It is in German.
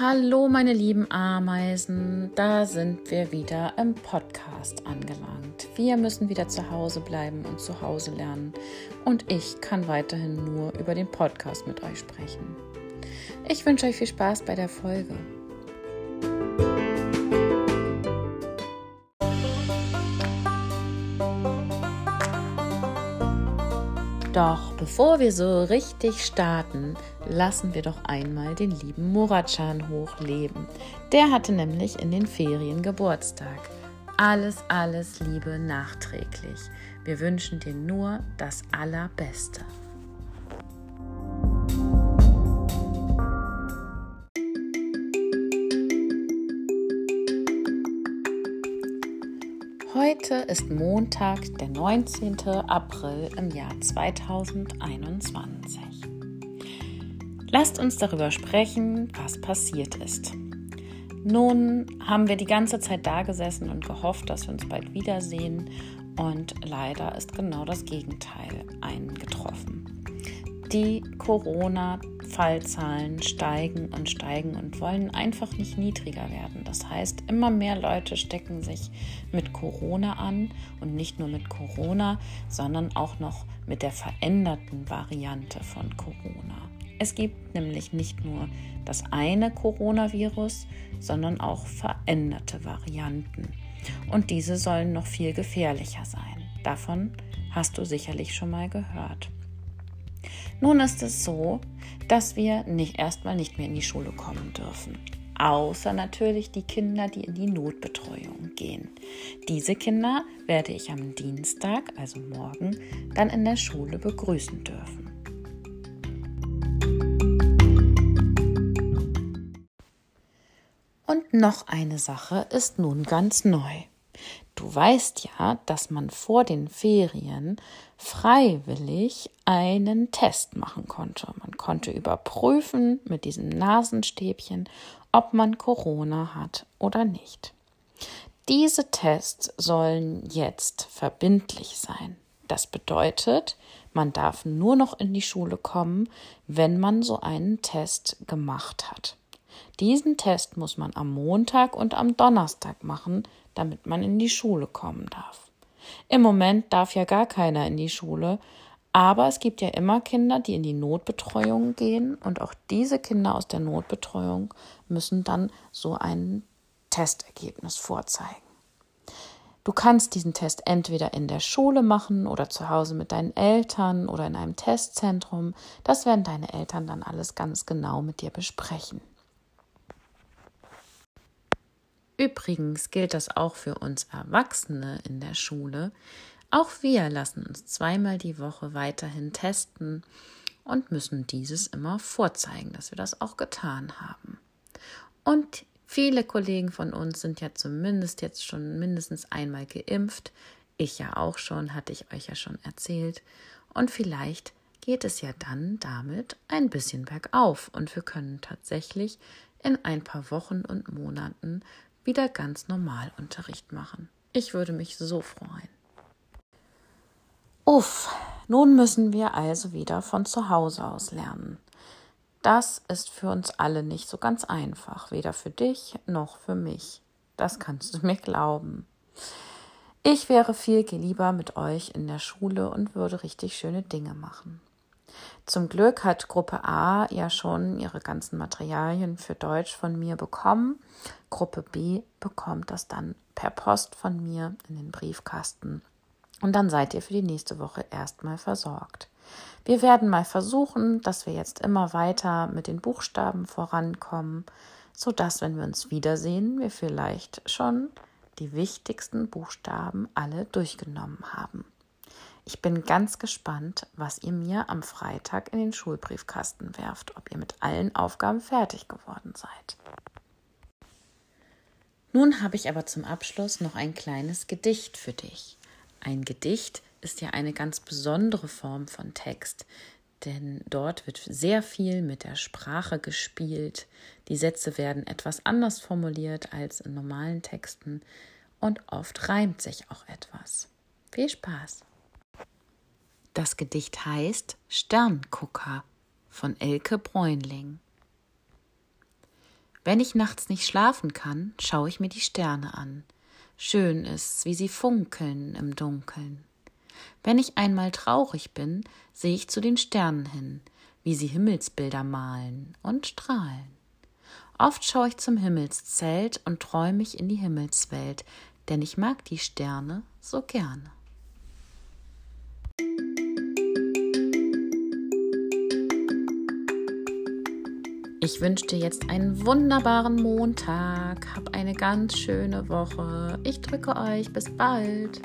Hallo meine lieben Ameisen, da sind wir wieder im Podcast angelangt. Wir müssen wieder zu Hause bleiben und zu Hause lernen und ich kann weiterhin nur über den Podcast mit euch sprechen. Ich wünsche euch viel Spaß bei der Folge. Doch bevor wir so richtig starten, lassen wir doch einmal den lieben Muratschan hochleben. Der hatte nämlich in den Ferien Geburtstag. Alles, alles Liebe nachträglich. Wir wünschen dir nur das Allerbeste. Heute ist Montag, der 19. April im Jahr 2021. Lasst uns darüber sprechen, was passiert ist. Nun haben wir die ganze Zeit da gesessen und gehofft, dass wir uns bald wiedersehen und leider ist genau das Gegenteil eingetroffen. Die Corona Fallzahlen steigen und steigen und wollen einfach nicht niedriger werden. Das heißt, immer mehr Leute stecken sich mit Corona an und nicht nur mit Corona, sondern auch noch mit der veränderten Variante von Corona. Es gibt nämlich nicht nur das eine Coronavirus, sondern auch veränderte Varianten. Und diese sollen noch viel gefährlicher sein. Davon hast du sicherlich schon mal gehört. Nun ist es so, dass wir nicht erstmal nicht mehr in die Schule kommen dürfen. Außer natürlich die Kinder, die in die Notbetreuung gehen. Diese Kinder werde ich am Dienstag, also morgen, dann in der Schule begrüßen dürfen. Und noch eine Sache ist nun ganz neu. Du weißt ja, dass man vor den Ferien freiwillig einen Test machen konnte. Man konnte überprüfen mit diesem Nasenstäbchen, ob man Corona hat oder nicht. Diese Tests sollen jetzt verbindlich sein. Das bedeutet, man darf nur noch in die Schule kommen, wenn man so einen Test gemacht hat. Diesen Test muss man am Montag und am Donnerstag machen, damit man in die Schule kommen darf. Im Moment darf ja gar keiner in die Schule, aber es gibt ja immer Kinder, die in die Notbetreuung gehen und auch diese Kinder aus der Notbetreuung müssen dann so ein Testergebnis vorzeigen. Du kannst diesen Test entweder in der Schule machen oder zu Hause mit deinen Eltern oder in einem Testzentrum. Das werden deine Eltern dann alles ganz genau mit dir besprechen. Übrigens gilt das auch für uns Erwachsene in der Schule. Auch wir lassen uns zweimal die Woche weiterhin testen und müssen dieses immer vorzeigen, dass wir das auch getan haben. Und viele Kollegen von uns sind ja zumindest jetzt schon mindestens einmal geimpft. Ich ja auch schon, hatte ich euch ja schon erzählt. Und vielleicht geht es ja dann damit ein bisschen bergauf und wir können tatsächlich in ein paar Wochen und Monaten wieder ganz normal Unterricht machen. Ich würde mich so freuen. Uff, nun müssen wir also wieder von zu Hause aus lernen. Das ist für uns alle nicht so ganz einfach, weder für dich noch für mich. Das kannst du mir glauben. Ich wäre viel lieber mit euch in der Schule und würde richtig schöne Dinge machen. Zum Glück hat Gruppe A ja schon ihre ganzen Materialien für Deutsch von mir bekommen. Gruppe B bekommt das dann per Post von mir in den Briefkasten. Und dann seid ihr für die nächste Woche erstmal versorgt. Wir werden mal versuchen, dass wir jetzt immer weiter mit den Buchstaben vorankommen, sodass, wenn wir uns wiedersehen, wir vielleicht schon die wichtigsten Buchstaben alle durchgenommen haben. Ich bin ganz gespannt, was ihr mir am Freitag in den Schulbriefkasten werft, ob ihr mit allen Aufgaben fertig geworden seid. Nun habe ich aber zum Abschluss noch ein kleines Gedicht für dich. Ein Gedicht ist ja eine ganz besondere Form von Text, denn dort wird sehr viel mit der Sprache gespielt. Die Sätze werden etwas anders formuliert als in normalen Texten und oft reimt sich auch etwas. Viel Spaß! Das Gedicht heißt Sterngucker von Elke Bräunling. Wenn ich nachts nicht schlafen kann, schaue ich mir die Sterne an. Schön ist's, wie sie funkeln im Dunkeln. Wenn ich einmal traurig bin, sehe ich zu den Sternen hin, wie sie Himmelsbilder malen und strahlen. Oft schaue ich zum Himmelszelt und träume mich in die Himmelswelt, denn ich mag die Sterne so gerne. Ich wünsche dir jetzt einen wunderbaren Montag. Hab eine ganz schöne Woche. Ich drücke euch. Bis bald.